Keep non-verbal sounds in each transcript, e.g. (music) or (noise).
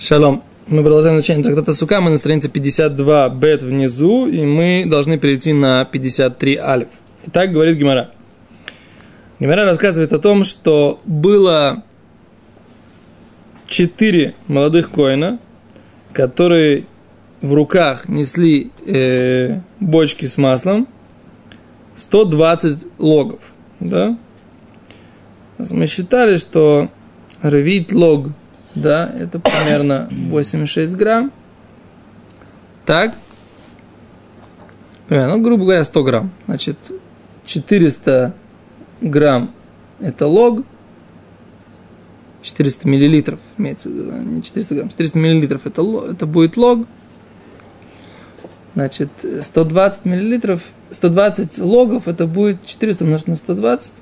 Шалом. Мы продолжаем изучение трактата Сука. Мы на странице 52 бет внизу, и мы должны перейти на 53 альф. Итак, говорит Гимара. Гимара рассказывает о том, что было четыре молодых коина, которые в руках несли э, бочки с маслом, 120 логов. Да? Мы считали, что ревит лог – да, это примерно 86 грамм. Так. Примерно, ну, грубо говоря, 100 грамм. Значит, 400 грамм это лог, 400 миллилитров, имеется в виду, не 400 грамм, 400 миллилитров это, это будет лог. Значит, 120 миллилитров, 120 логов, это будет 400 умножить на 120,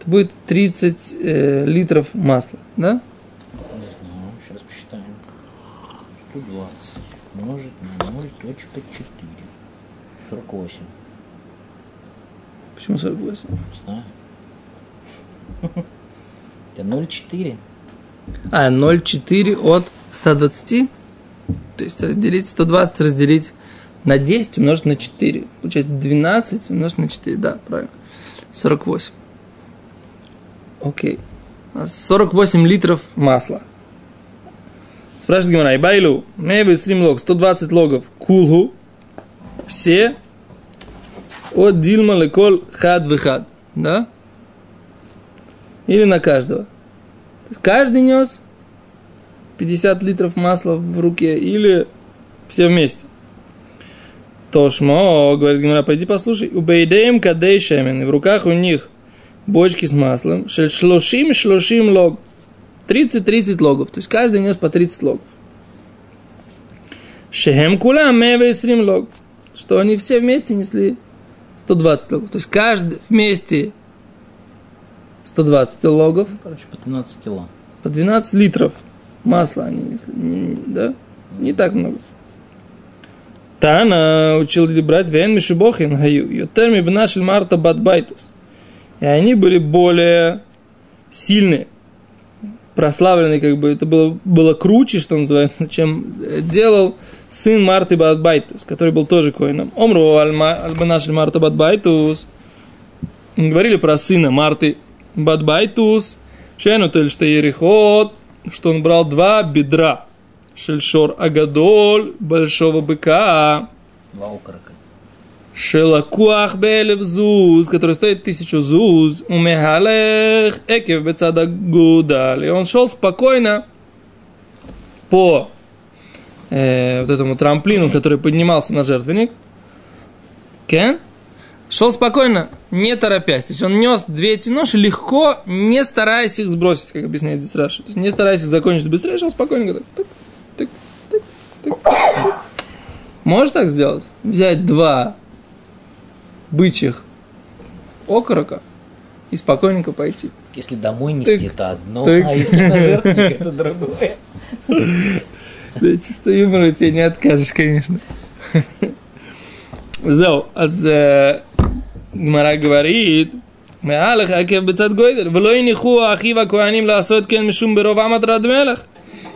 это будет 30 э, литров масла, да? 120 умножить на 0.4. 48. Почему 48? Знаю. (laughs) Это 0,4. А, 0,4 от 120? То есть разделить 120, разделить на 10 умножить на 4. Получается 12 умножить на 4. Да, правильно. 48. Окей. 48 литров масла. Спрашивает Гимара, Ибайлу, Мейвы стрим лог, 120 логов, кулху, все от Дилма лекол хад выхад, да? Или на каждого. То есть каждый нес 50 литров масла в руке или все вместе. Тошмо, говорит Гимара, пойди послушай. У Бейдеем кадей шемен, в руках у них бочки с маслом, шлошим шлошим лог – 30-30 логов. То есть каждый нес по 30 логов. Шехем кулам мевесрим лог. Что они все вместе несли 120 логов. То есть каждый вместе 120 логов. Ну, короче, по 12 кило. По 12 литров масла они несли. Не, да? Не так много. Тана учил брать вен мишибохин гаю. יותר מבנה של מרתא בת בייתוס. И они были более сильные прославленный, как бы это было, было круче, что называется, чем делал сын Марты Бат Байтус, который был тоже коэном. אמרו על בנה של מרתא בת בייתוס. Говорили про сына Марты Бат Байтус. שנוטל שתי ירכות, что он брал два бедра. של שור הגדול, большого быка. Два окорока. שלקוח באלף זוז, который стоит тысячу зуз, ומהלך עקב בצד גודל. И он шел спокойно по э, вот этому трамплину, который поднимался на жертвенник. Кен? Шел спокойно, не торопясь. То есть он нес две эти ноши легко, не стараясь их сбросить, как объясняет здесь. То есть не стараясь их закончить быстрее, шел спокойно. Так, тык, тык, тык, тык. Можешь так сделать? Взять два бычьих окорока и спокойненько пойти. Если домой нести, тык, это одно, тык. а если на жертвенник, это другое. Да, (laughs) чисто юмора тебе не откажешь, конечно. Зоу, аз Гмара говорит, מעל עקב בצד גוידל, ולא הניחו האחיו הכהנים לעשות כן משום ברוב מטרת מלך.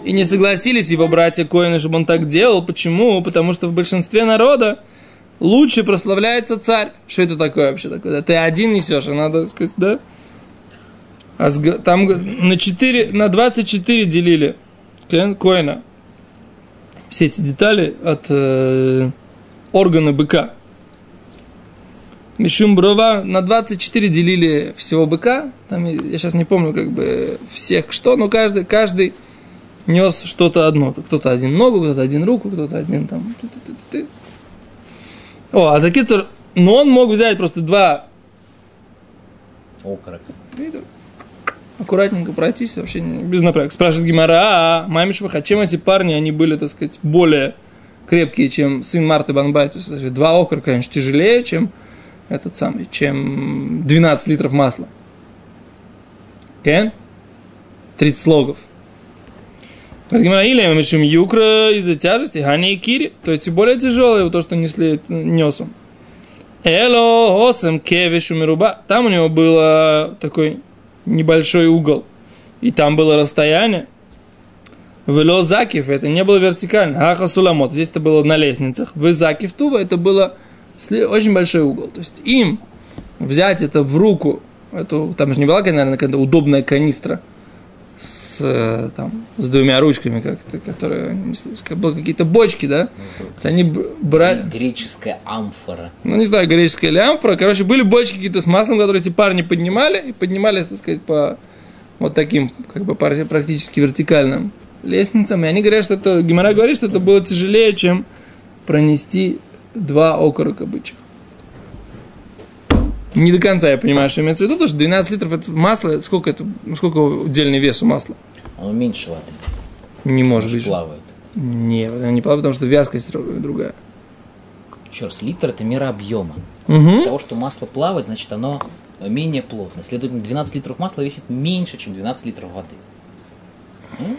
И не согласились его братья Коины, чтобы он так делал. Почему? Потому что в большинстве народа лучше прославляется царь. Что это такое вообще такое? Да? Ты один несешь, а надо сказать, да? А с, там на, 4, на 24 делили коина. Все эти детали от э, органа быка. Мишум брова на 24 делили всего быка. Там, я сейчас не помню как бы всех что, но каждый, каждый нес что-то одно. Кто-то один ногу, кто-то один руку, кто-то один там. О, а за Кицур, но он мог взять просто два окорока. Аккуратненько пройтись, вообще без напряга. Спрашивает Гимара, а, Маймишваха, чем эти парни, они были, так сказать, более крепкие, чем сын Марты Банбай. То есть, два окорока, конечно, тяжелее, чем этот самый, чем 12 литров масла. Кен? 30 слогов. Или мешим юкра из-за тяжести, хани и кири. То есть более тяжелое то, что несли, нес он. Эло, осем, кевишу мируба. Там у него было такой небольшой угол. И там было расстояние. Вело Закив, это не было вертикально. Аха Суламот, здесь это было на лестницах. В Закив Тува это было очень большой угол. То есть им взять это в руку, эту, там же не была, наверное, какая-то удобная канистра с, э, там, с двумя ручками, как которые не слышали, как было какие-то бочки, да? Ну, они брали... Греческая амфора. Ну, не знаю, греческая или амфора. Короче, были бочки какие-то с маслом, которые эти парни поднимали, и поднимали, так сказать, по вот таким, как бы, практически вертикальным лестницам. И они говорят, что это, Гимара говорит, что это было тяжелее, чем пронести два окорока бычьих. Не до конца я понимаю, что имеется в виду, потому что 12 литров это масло, сколько это, сколько удельный вес у масла? Оно меньше воды. Не может быть. плавает. Нет, оно не плавает, потому что вязкость другая. Еще раз, литр это мера объема. Угу. Из того, что масло плавает, значит оно менее плотно. Следовательно, 12 литров масла весит меньше, чем 12 литров воды. М?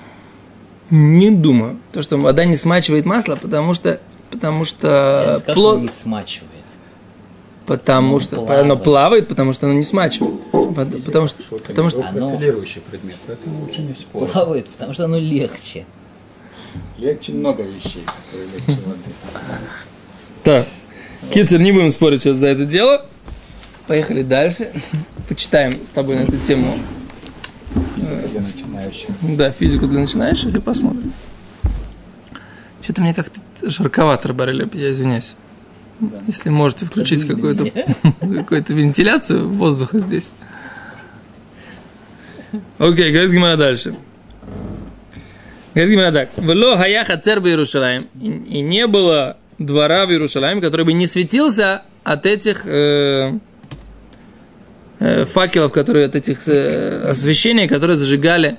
Не думаю. То, что вода не смачивает масло, потому что потому что Я не сказал, плот... что не смачивает. Потому ну, что плавает. оно плавает, потому что оно не смачивает. Если потому что, что потому что оно предмет, поэтому лучше не спорить. Плавает, потому что оно легче. Легче много вещей, которые легче воды. Так. Кицер, не будем спорить сейчас за это дело. Поехали дальше. Почитаем с тобой на эту тему. Физика для начинающих. Да, физику для начинающих и посмотрим. Что-то мне как-то жарковато, Барелеп, я извиняюсь. Да. Если можете включить какую-то какую вентиляцию воздуха здесь. Окей, говорит Гимара дальше. Говорит Гимара так. Вело хаяха цер Иерушалаем. И не было двора в Иерушалаем, который бы не светился от этих э, э, факелов, которые от этих э, освещений, которые зажигали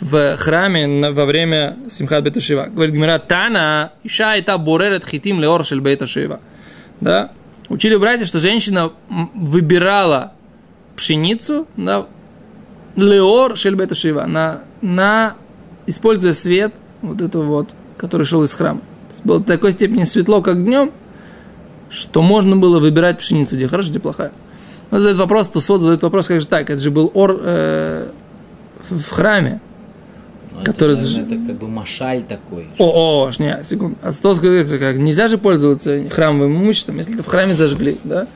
в храме во время Симхат Беташива. Говорит Гмира, Тана, Иша это боререт хитим леор шель Беташива. Да? Учили братья, что женщина выбирала пшеницу, да, леор шель Беташива, на, на, используя свет, вот этого вот, который шел из храма. То есть было до такой степени светло, как днем, что можно было выбирать пшеницу, где хорошая, где плохая. Вот задает вопрос, то свод задает вопрос, как же так, это же был ор э, в храме, ну, который... Это, наверное, это как бы машаль такой. О, о, не, секунду. А Стос говорит, как нельзя же пользоваться храмовым имуществом, если это в храме зажгли, да?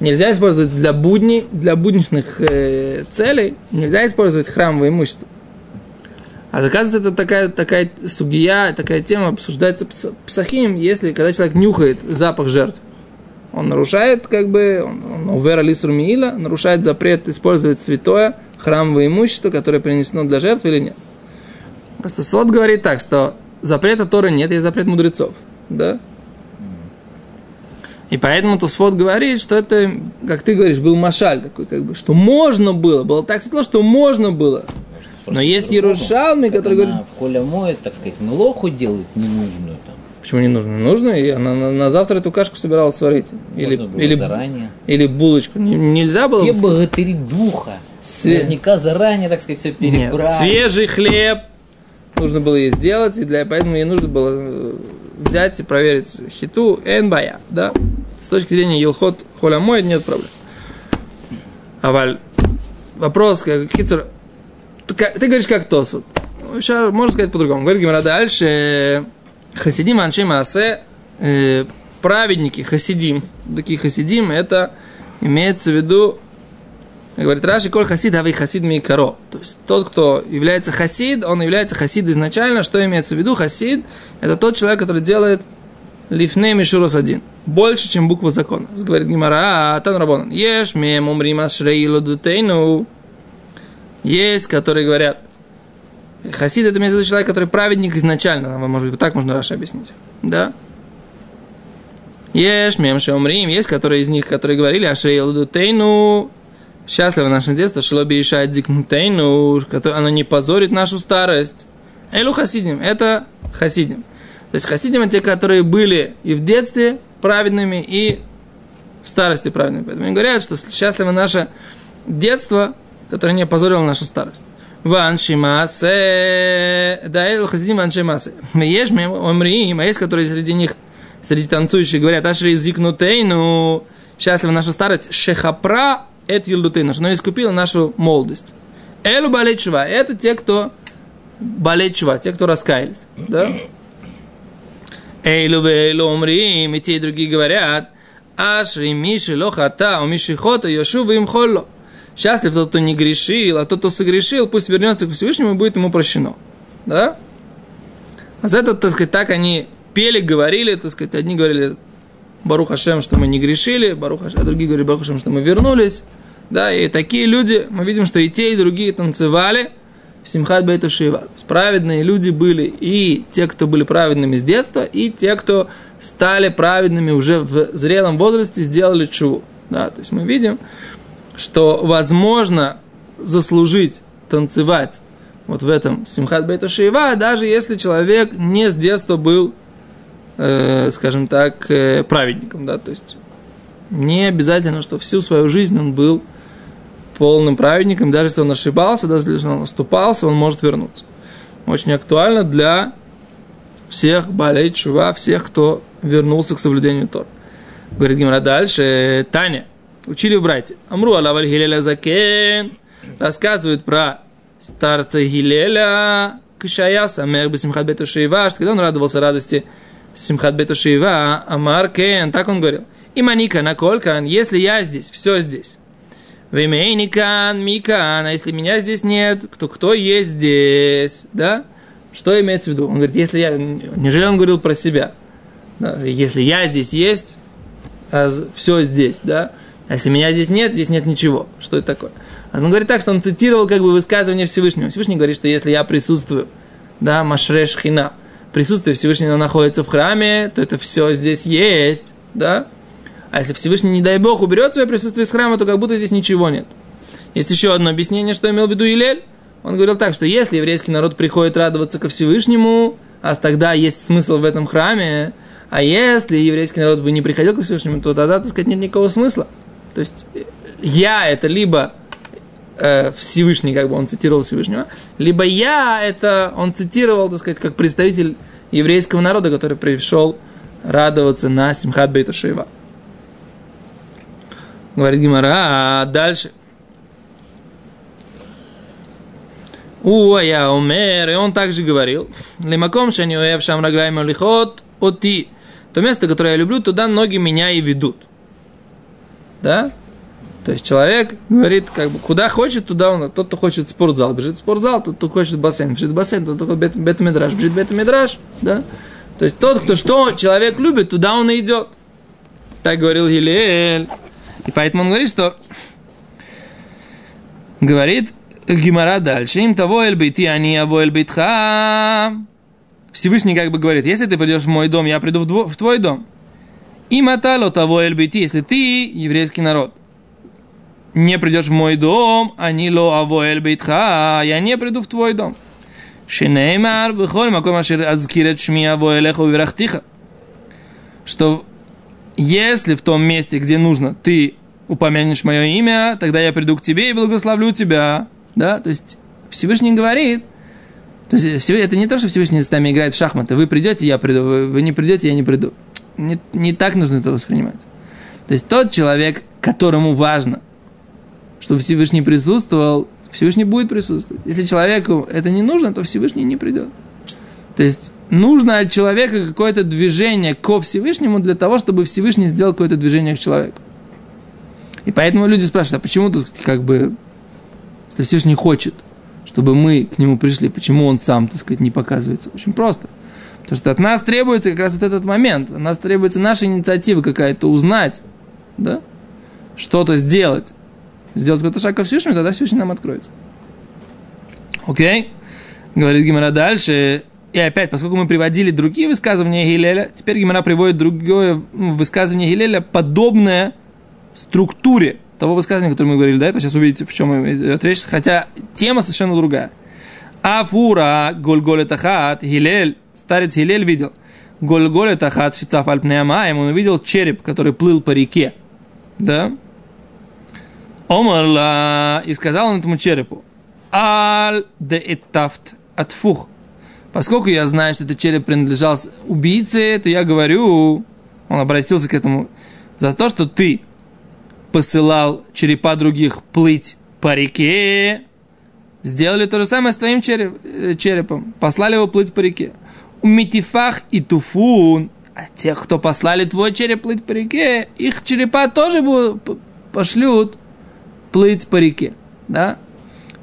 Нельзя использовать для будней, для будничных э, целей, нельзя использовать храмовое имущество. А оказывается, это такая, такая сугия, такая тема обсуждается псахим, если, когда человек нюхает запах жертв. Он нарушает, как бы, он, он нарушает запрет использовать святое храмовое имущество, которое принесено для жертв или нет. Просто Сот говорит так, что запрета Торы нет, есть запрет мудрецов. Да? И поэтому Тосфот говорит, что это, как ты говоришь, был машаль такой, как бы, что можно было, было так светло, что можно было. Но есть Ярушалми, который говорит... В холе моет, так сказать, мылоху делают ненужную там. Почему не нужно? Нужно, и она на, на завтра эту кашку собиралась сварить. Или, Можно было или, заранее. Или булочку. Не, нельзя было... Те богатыри духа. Све... Наверняка заранее, так сказать, все перебрали. Нет, свежий хлеб, нужно было ей сделать, и для, поэтому ей нужно было э, взять и проверить хиту энбая, да? С точки зрения елхот холямой нет проблем. А вопрос, как Китер, ты, ты говоришь как тос, вот. Сейчас можно сказать по-другому. Говорит Гимара дальше. Хасидим анши маасе, э, праведники, хасидим, такие хасидим, это имеется в виду Говорит, Раши, коль хасид, авей хасид микаро. То есть тот, кто является хасид, он является хасид изначально. Что имеется в виду? Хасид – это тот человек, который делает лифней мишурос один. Больше, чем буква закона. Говорит Гимара, а тан рабонан. Ешь мем умрим ашрей лодутейну. Есть, которые говорят, хасид – это имеется в виду человек, который праведник изначально. Может быть, вот так можно Раши объяснить. Да? Ешь мем умрим. Есть, которые из них, которые говорили, ашрей лодутейну Счастливо наше детство, шелоби ишает дикнутейну, оно не позорит нашу старость. Элю хасидим, это хасидим. То есть хасидим это те, которые были и в детстве праведными, и в старости праведными. Поэтому они говорят, что счастливо наше детство, которое не позорило нашу старость. Ван шимасе, да, элю хасидим ван шимасе. Есть омриим, а есть, которые среди них, среди танцующих говорят, ашри зикнутейну, счастлива наша старость, шехапра это Юлдутейна, что она искупила нашу молодость. Элу Балечева, это те, кто болеть те, кто раскаялись, да? Эйлу вейлу умрим, и те и другие говорят, Ашри Миши Лохата, у Миши Хота, Йошу им холло. Счастлив тот, кто не грешил, а тот, кто согрешил, пусть вернется к Всевышнему и будет ему прощено. Да? А за это, так сказать, так они пели, говорили, так сказать, одни говорили Барух Хашем, что мы не грешили, Барух Хашем, а другие говорили Барух Хашем, что мы вернулись. Да, и такие люди, мы видим, что и те, и другие танцевали в Симхат Бейта Шива. Праведные люди были и те, кто были праведными с детства, и те, кто стали праведными уже в зрелом возрасте, сделали чуву. Да, то есть мы видим, что возможно заслужить танцевать вот в этом Симхат Бейта Шиева, даже если человек не с детства был, э, скажем так, э, праведником, да, то есть не обязательно, что всю свою жизнь он был полным праведником, даже если он ошибался, даже если он оступался, он может вернуться. Очень актуально для всех болей чува, всех, кто вернулся к соблюдению Тор. Говорит Гимара дальше, Таня, учили в. Амру алаваль Гилеля Закен, рассказывают про старца Гилеля, Кишая Самех Бесимхат Бету Шиива, что когда он радовался радости Симхат Бету Шиива, Амар Кен, так он говорил. И маника на колкан, если я здесь, все здесь. Вемейникан, микан, а если меня здесь нет, то кто есть здесь, да? Что имеется в виду? Он говорит, если я, неужели он говорил про себя? Да, если я здесь есть, а все здесь, да? А если меня здесь нет, здесь нет ничего. Что это такое? А он говорит так, что он цитировал как бы высказывание Всевышнего. Всевышний говорит, что если я присутствую, да, машреш хина, присутствие Всевышнего находится в храме, то это все здесь есть, да? А если Всевышний, не дай Бог, уберет свое присутствие из храма, то как будто здесь ничего нет. Есть еще одно объяснение, что имел в виду Илель. Он говорил так, что если еврейский народ приходит радоваться ко Всевышнему, а тогда есть смысл в этом храме, а если еврейский народ бы не приходил ко Всевышнему, то тогда, так сказать, нет никакого смысла. То есть я это либо э, Всевышний, как бы он цитировал Всевышнего, либо я это он цитировал, так сказать, как представитель еврейского народа, который пришел радоваться на Симхат Бейта Шейва. Говорит Гимара, а дальше – я умер, и он также говорил, лимаком шани уэв шам раглайма лихот оти. То место, которое я люблю, туда ноги меня и ведут. Да? То есть человек говорит, как бы, куда хочет, туда он, тот, кто хочет спортзал, бежит в спортзал, тот, кто хочет бассейн, бежит в бассейн, тот, кто бет, бет-медраж, бежит в бет-медраж, да? То есть тот, кто что человек любит, туда он и идет. Так говорил Гилель. И поэтому он говорит, что говорит, Гимара дальше. Им того эль бейти, они аво эль бейтха. Всевышний как бы говорит, если ты придешь в мой дом, я приду в, дво, в твой дом. И матало того эль бейти, если ты, еврейский народ, не придешь в мой дом, они ло аво эль бейтха, я не приду в твой дом. Шинеймар, бихоль маком ашир азкирет шми аво элеху вирахтиха. Что если в том месте, где нужно, ты упомянешь мое имя, тогда я приду к тебе и благословлю тебя. Да, то есть Всевышний говорит, то есть это не то, что Всевышний с нами играет в шахматы. Вы придете, я приду. Вы не придете, я не приду. Не, не так нужно это воспринимать. То есть тот человек, которому важно, чтобы Всевышний присутствовал, Всевышний будет присутствовать. Если человеку это не нужно, то Всевышний не придет. То есть нужно от человека какое-то движение ко Всевышнему для того, чтобы Всевышний сделал какое-то движение к человеку. И поэтому люди спрашивают, а почему тут как бы если Всевышний хочет, чтобы мы к нему пришли, почему он сам, так сказать, не показывается? Очень просто. Потому что от нас требуется как раз вот этот момент. От нас требуется наша инициатива какая-то узнать, да? Что-то сделать. Сделать какой-то шаг ко Всевышнему, тогда Всевышний нам откроется. Окей? Говорит Гимара дальше. И опять, поскольку мы приводили другие высказывания Гилеля, теперь Гимара приводит другое высказывание Гилеля, подобное структуре того высказывания, которое мы говорили до этого, сейчас увидите, в чем идет речь, хотя тема совершенно другая. Афура Гольголе Тахат, Гилель, старец Гилель видел, Гольголе Тахат Шицаф Альпнеамаем, он увидел череп, который плыл по реке, да? Омарла, и сказал он этому черепу, Аль де Этафт Атфух, поскольку я знаю, что этот череп принадлежал убийце, то я говорю, он обратился к этому, за то, что ты посылал черепа других плыть по реке, сделали то же самое с твоим череп- э, черепом, послали его плыть по реке. У Митифах и Туфун, а тех, кто послали твой череп плыть по реке, их черепа тоже будут, пошлют плыть по реке, да?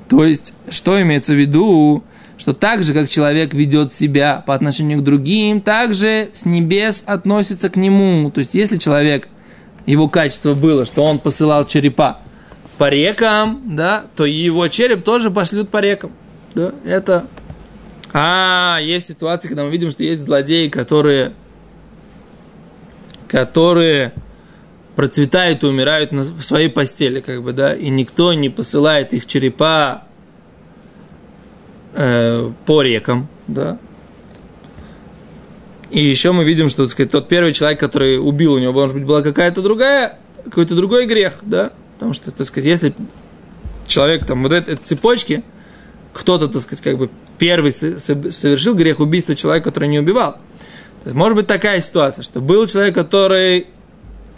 То есть, что имеется в виду? Что так же, как человек ведет себя по отношению к другим, так же с небес относится к нему. То есть, если человек, его качество было, что он посылал черепа по рекам, да, то его череп тоже пошлют по рекам. Да, это... А, есть ситуации, когда мы видим, что есть злодеи, которые которые процветают и умирают на, в своей постели, как бы, да, и никто не посылает их черепа э, по рекам, да. И еще мы видим, что, так сказать, тот первый человек, который убил, у него, может быть, была какая-то другая, какой-то другой грех, да, потому что, так сказать, если человек там вот этой цепочке, кто-то, так сказать, как бы первый со- со- совершил грех убийства человека, который не убивал. Может быть такая ситуация, что был человек, который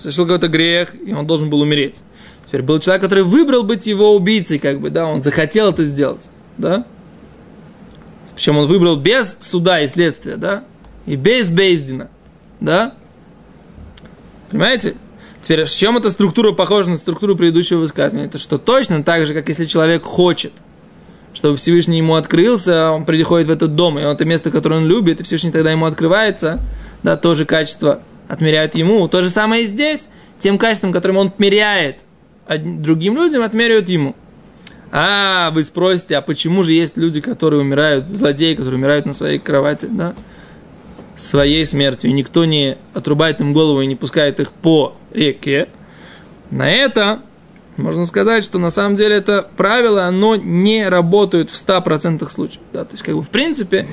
совершил какой-то грех, и он должен был умереть. Теперь был человек, который выбрал быть его убийцей, как бы, да, он захотел это сделать, да. Причем он выбрал без суда и следствия, да, и без Бейздина, да. Понимаете? Теперь, с чем эта структура похожа на структуру предыдущего высказывания? Это что точно так же, как если человек хочет, чтобы Всевышний ему открылся, он приходит в этот дом, и он это место, которое он любит, и Всевышний тогда ему открывается, да, тоже качество отмеряют ему. То же самое и здесь, тем качеством, которым он отмеряет другим людям, отмеряют ему. А, вы спросите, а почему же есть люди, которые умирают, злодеи, которые умирают на своей кровати, да, своей смертью, и никто не отрубает им голову и не пускает их по реке? На это можно сказать, что на самом деле это правило, оно не работает в 100% случаев. Да? То есть, как бы, в принципе,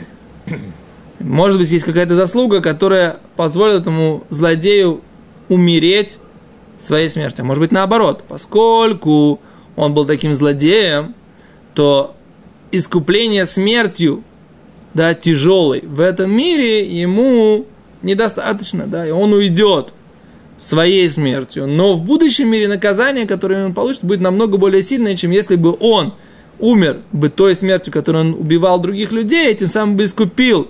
может быть, есть какая-то заслуга, которая позволит этому злодею умереть своей смертью. Может быть, наоборот, поскольку он был таким злодеем, то искупление смертью, да, тяжелой в этом мире ему недостаточно, да, и он уйдет своей смертью. Но в будущем мире наказание, которое он получит, будет намного более сильное, чем если бы он умер бы той смертью, которой он убивал других людей, и тем самым бы искупил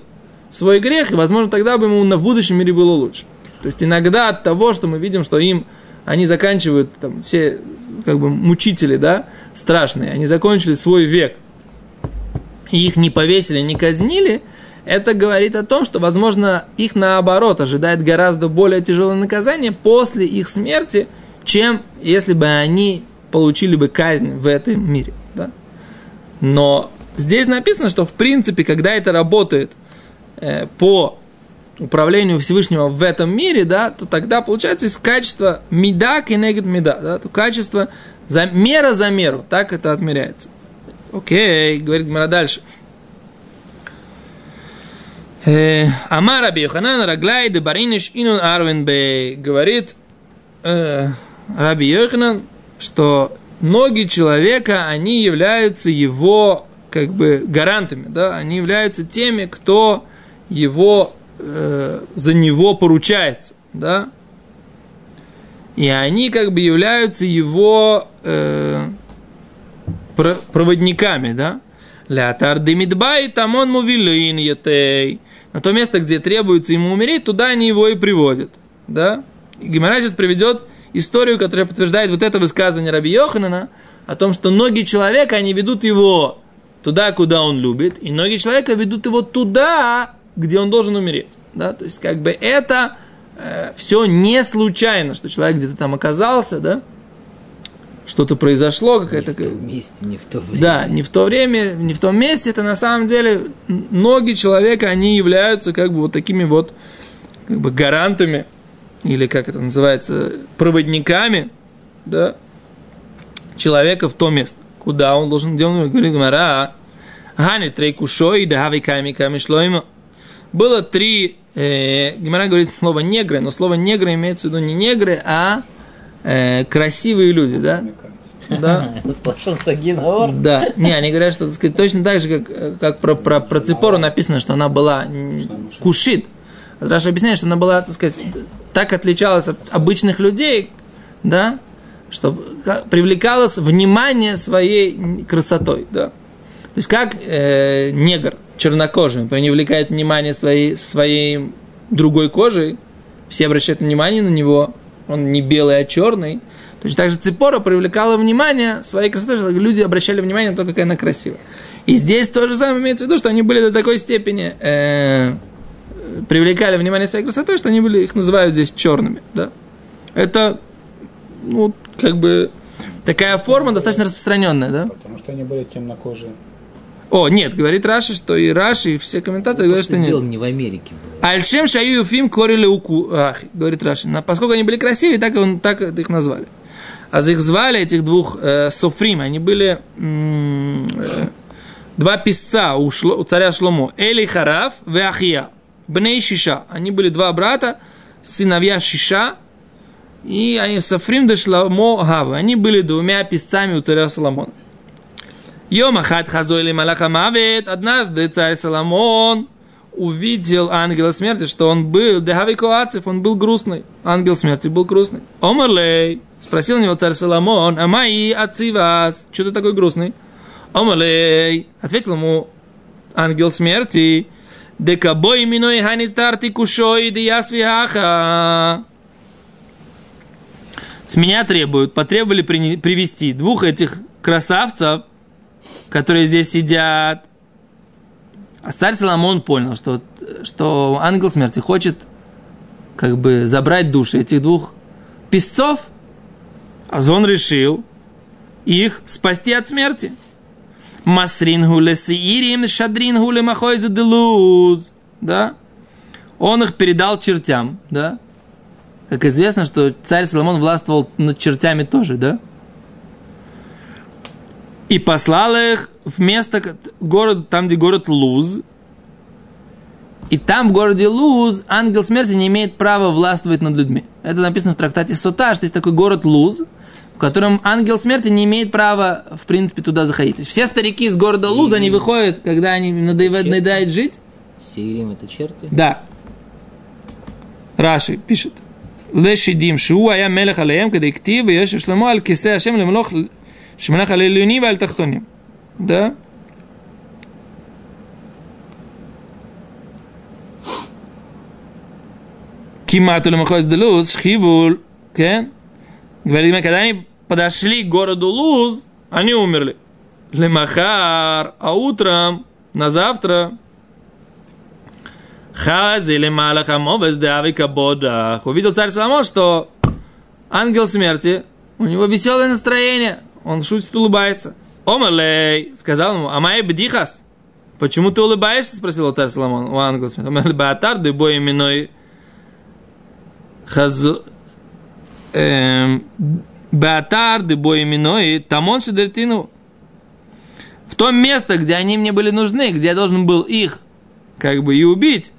свой грех, и, возможно, тогда бы ему на будущем мире было лучше. То есть иногда от того, что мы видим, что им они заканчивают, там, все как бы мучители, да, страшные, они закончили свой век, и их не повесили, не казнили, это говорит о том, что, возможно, их наоборот ожидает гораздо более тяжелое наказание после их смерти, чем если бы они получили бы казнь в этом мире. Да? Но здесь написано, что в принципе, когда это работает по управлению Всевышнего в этом мире, да, то тогда получается из качества меда и негет меда, да, то качество за, мера за меру, так это отмеряется. Окей, говорит Гмара дальше. Э, Амар Раби Йоханан Раглай де Бариниш Инун Арвен Бей говорит э, Раби Йоханан, что ноги человека, они являются его как бы гарантами, да, они являются теми, кто его э, за него поручается, да, и они как бы являются его э, про- проводниками, да. Лятар демидбай тамон мувилин етей. На то место, где требуется ему умереть, туда они его и приводят, да. Гимара сейчас приведет историю, которая подтверждает вот это высказывание Раби Йоханана о том, что ноги человека, они ведут его туда, куда он любит, и ноги человека ведут его туда, где он должен умереть. Да? То есть, как бы это э, все не случайно, что человек где-то там оказался, да? Что-то произошло, Не какая-то... в том месте, не в то время. Да, не в то время, не в том месте. Это на самом деле ноги человека, они являются как бы вот такими вот как бы гарантами, или как это называется, проводниками, да, человека в то место, куда он должен, где он говорит, Гмара, Гани трейкушой, да хави ками ками шлойма. Было три, э, Гимара говорит слово негры, но слово негры имеется в виду не негры, а э, красивые люди, да? Да. (laughs) Слышал Сагинаор? Да, не, они говорят, что так сказать, точно так же, как, как про, про, про Ципору написано, что она была кушит. Раша объясняет, что она была, так сказать, так отличалась от обычных людей, да, что ка- привлекалось внимание своей красотой, да. То есть как э, негр чернокожий привлекает внимание своей, своей другой кожей, все обращают внимание на него, он не белый, а черный. Точно так же Ципора привлекала внимание своей красотой, что люди обращали внимание на то, какая она красивая. И здесь то же самое имеется в виду, что они были до такой степени э, привлекали внимание своей красотой, что они были, их называют здесь черными. Да? Это, ну, как бы, такая форма достаточно распространенная, да? Потому что они были темнокожие. О, нет, говорит Раши, что и Раши, и все комментаторы говорят, что Дело нет. не в Америке было. Альшем шаю юфим корили уку. Ах, говорит Раши. Но поскольку они были красивые, так, он, так их назвали. А их звали, этих двух э, Софрим, они были м, э, два писца у, Шло- у царя Шломо. Эли Хараф и Ахия. Бней Шиша. Они были два брата, сыновья Шиша. И они Софрим де Шломо Гавы. Они были двумя писцами у царя Соломона. Йом Ахат Хазойли Малаха Мавет. Однажды царь Соломон увидел ангела смерти, что он был, Дехавикоацев, он был грустный. Ангел смерти был грустный. Омарлей, спросил у него царь Соломон, а мои отцы вас, что ты такой грустный? Омарлей, ответил ему ангел смерти, Декабой миной ханитарти кушой диясвиаха. С меня требуют, потребовали привести двух этих красавцев, которые здесь сидят, а царь Соломон понял, что, что ангел смерти хочет как бы забрать души этих двух песцов, а он решил их спасти от смерти. Масрин гуле сиирим, шадрин гуле махойзе делуз. Да? Он их передал чертям, да? Как известно, что царь Соломон властвовал над чертями тоже, да? и послал их в место, город, там, где город Луз. И там, в городе Луз, ангел смерти не имеет права властвовать над людьми. Это написано в трактате Сота, что есть такой город Луз, в котором ангел смерти не имеет права, в принципе, туда заходить. То есть все старики из города Сирим. Луз, они выходят, когда они надоедают надоедает жить. Сирим – это черти? Да. Раши пишет. Лешидим шуа я мелех алеем, когда иктив, и ешев шлемо аль кисе ашем лемлох Шиманах аль-Люни аль-Тахтоне. Да? Кимату Махойс де Луз, Шхибуль, Кен. Говорит, когда они подошли к городу Луз, они умерли. Лемахар, а утром, на завтра, Хази лемалаха мовес давика бодах. Увидел царь Соломон, что ангел смерти, у него веселое настроение, он шутит, улыбается. Омалей, сказал ему, амай бдихас. Почему ты улыбаешься? Спросил царь Соломон у ангела смерти. Омалей баатар, да бой именной хаз... эм, Баатар, да бой именной тамон шедертину. В том место, где они мне были нужны, где я должен был их как бы и убить,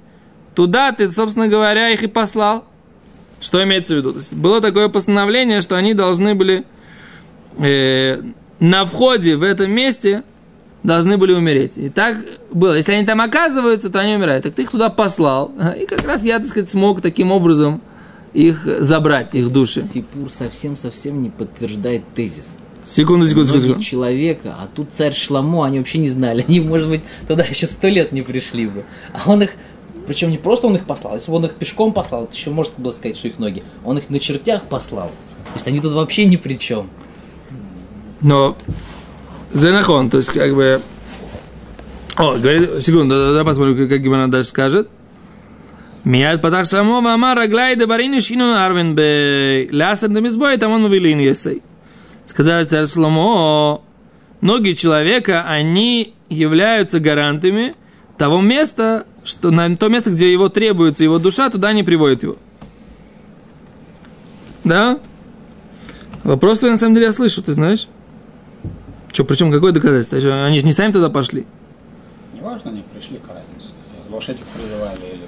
туда ты, собственно говоря, их и послал. Что имеется в виду? То есть было такое постановление, что они должны были э, на входе в этом месте должны были умереть. И так было. Если они там оказываются, то они умирают. Так ты их туда послал. И как раз я, так сказать, смог таким образом их забрать, их души. Сипур совсем-совсем не подтверждает тезис. Секунду, секунду, секунду. Секунду. человека, а тут царь Шламо, они вообще не знали. Они, может быть, туда еще сто лет не пришли бы. А он их, причем не просто он их послал, если бы он их пешком послал, это еще можно было сказать, что их ноги. Он их на чертях послал. То есть они тут вообще ни при чем. Но Зенахон, то есть как бы... О, говорит, секунду, давай посмотрим, как Гимара дальше скажет. Мияд патах самого амара глайда барини шинун арвен бе лясен демизбой там он увелин есей. Сказал царь Сломо, ноги человека, они являются гарантами того места, что на то место, где его требуется его душа, туда не приводит его. Да? Вопрос твой на самом деле я слышу, ты знаешь? Что, причем какое доказательство? Они же не сами туда пошли. Неважно, они пришли к разнице. Лошадь их призывали или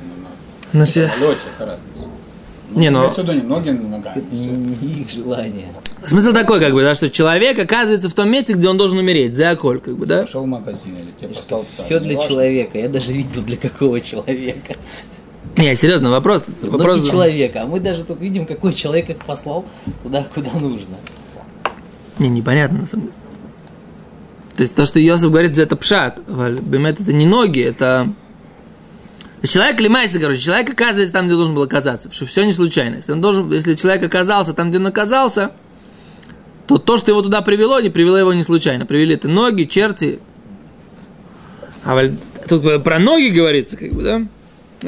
на, На на се- самолете, к разнице. Не, ну- Имеется в виду не ноги ногами. Не их желание. Смысл такой, как бы, да, что человек оказывается в том месте, где он должен умереть, за околь, как бы, да? Пошел в магазин или тебе стал Все для человека. Я даже видел, для какого человека. Не, серьезно, вопрос, вопрос. Ноги человека. А мы даже тут видим, какой человек их послал туда, куда нужно. Не, непонятно, на самом деле. То есть то, что Йосиф говорит, это пшат. Бемет это не ноги, это... Человек лимайся, короче, человек оказывается там, где должен был оказаться, потому что все не случайно. Если, он должен, если человек оказался там, где он оказался, то то, что его туда привело, не привело его не случайно. Привели это ноги, черти. А тут про ноги говорится, как бы, да?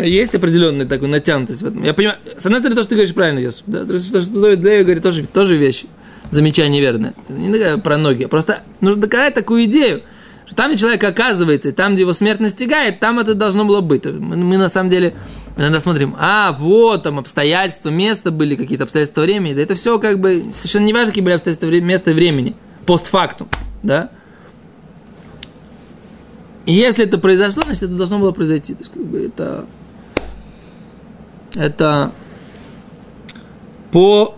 Есть определенная такой натянутость в этом. Я понимаю, с одной стороны, то, что ты говоришь правильно, Йосиф, да? То, что, Давид Леви говорит, тоже, тоже вещь замечание верное. Не про ноги. Просто нужно доказать такую идею, что там, где человек оказывается, и там, где его смерть настигает, там это должно было быть. Мы, мы на самом деле иногда смотрим, а, вот там обстоятельства, место были, какие-то обстоятельства времени. Да это все как бы совершенно не важно, какие были обстоятельства места и времени. Постфактум, да? И если это произошло, значит, это должно было произойти. То есть, как бы это... Это по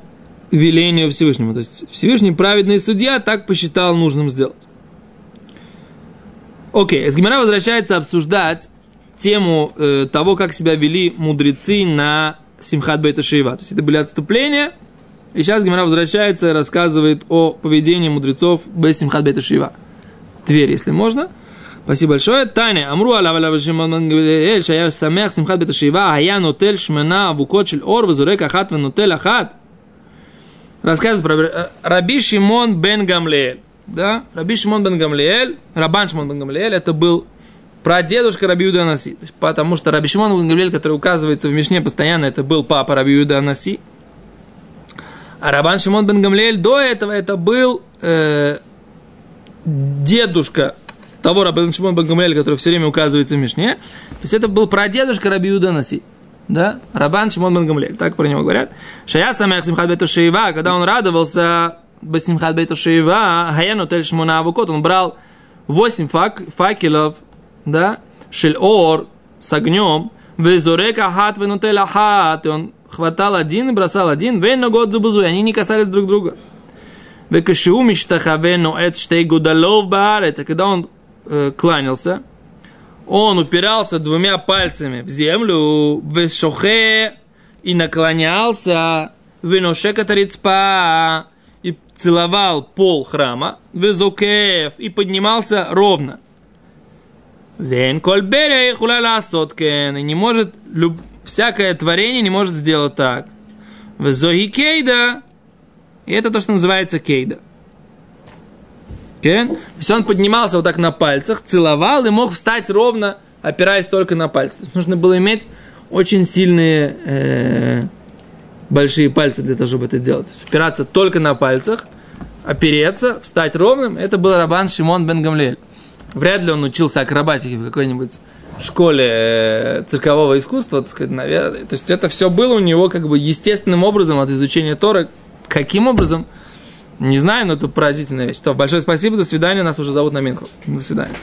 велению Всевышнему. То есть Всевышний праведный судья так посчитал нужным сделать. Окей, Эсгимара возвращается обсуждать тему э, того, как себя вели мудрецы на Симхат Бейта Шейва. То есть это были отступления, и сейчас Гимара возвращается и рассказывает о поведении мудрецов без Симхат Бейта Шейва. Тверь, если можно. Спасибо большое. Таня, Амру алав алав шимон мангель, шая самех Симхат Бейта Шейва, ая нотель шмена авукот шель ор, везурек ахат венотель ахат рассказывает про Раби Шимон бен Гамлеэль. Да? Раби Шимон бен Гамлеэль, Рабан Шимон бен Гамлеэль, это был прадедушка Раби Юда Анаси. Потому что Раби Шимон бен Гамлеэль, который указывается в Мишне постоянно, это был папа Раби Юда Анаси. А Рабан Шимон бен Гамлеэль до этого это был э, дедушка того Рабан Шимон бен Гамлеэль, который все время указывается в Мишне. То есть это был прадедушка Раби Юда Анаси да, Рабан Шимон бен Гамлель, так про него говорят. Шая самях симхат бету шеева, когда он радовался бесимхат бету шеева, хаяну тель шмуна авукот, он брал восемь фак, факелов, да, шель ор, с огнем, везорека хат венутеля хат, и он хватал один и бросал один, вен год зубузу, и они не касались друг друга. Векашиу миштахавену эт штей гудалов баарец, когда он э, кланялся, он упирался двумя пальцами в землю, в шохе, и наклонялся, в ношекатарицпа, и целовал пол храма, в зокев, и поднимался ровно. Вен кольбере хуляла соткен, и не может, люб, всякое творение не может сделать так. В зоги кейда, и это то, что называется кейда. Okay? То есть он поднимался вот так на пальцах, целовал и мог встать ровно, опираясь только на пальцы. То есть нужно было иметь очень сильные э, большие пальцы для того, чтобы это делать. То есть опираться только на пальцах, опереться, встать ровным. Это был Рабан Шимон бен Гамлель. Вряд ли он учился акробатике в какой-нибудь школе э, циркового искусства, так сказать, наверное. То есть это все было у него как бы естественным образом от изучения Тора. Каким образом? Не знаю, но это поразительная вещь. То, большое спасибо, до свидания, нас уже зовут на Минху. До свидания.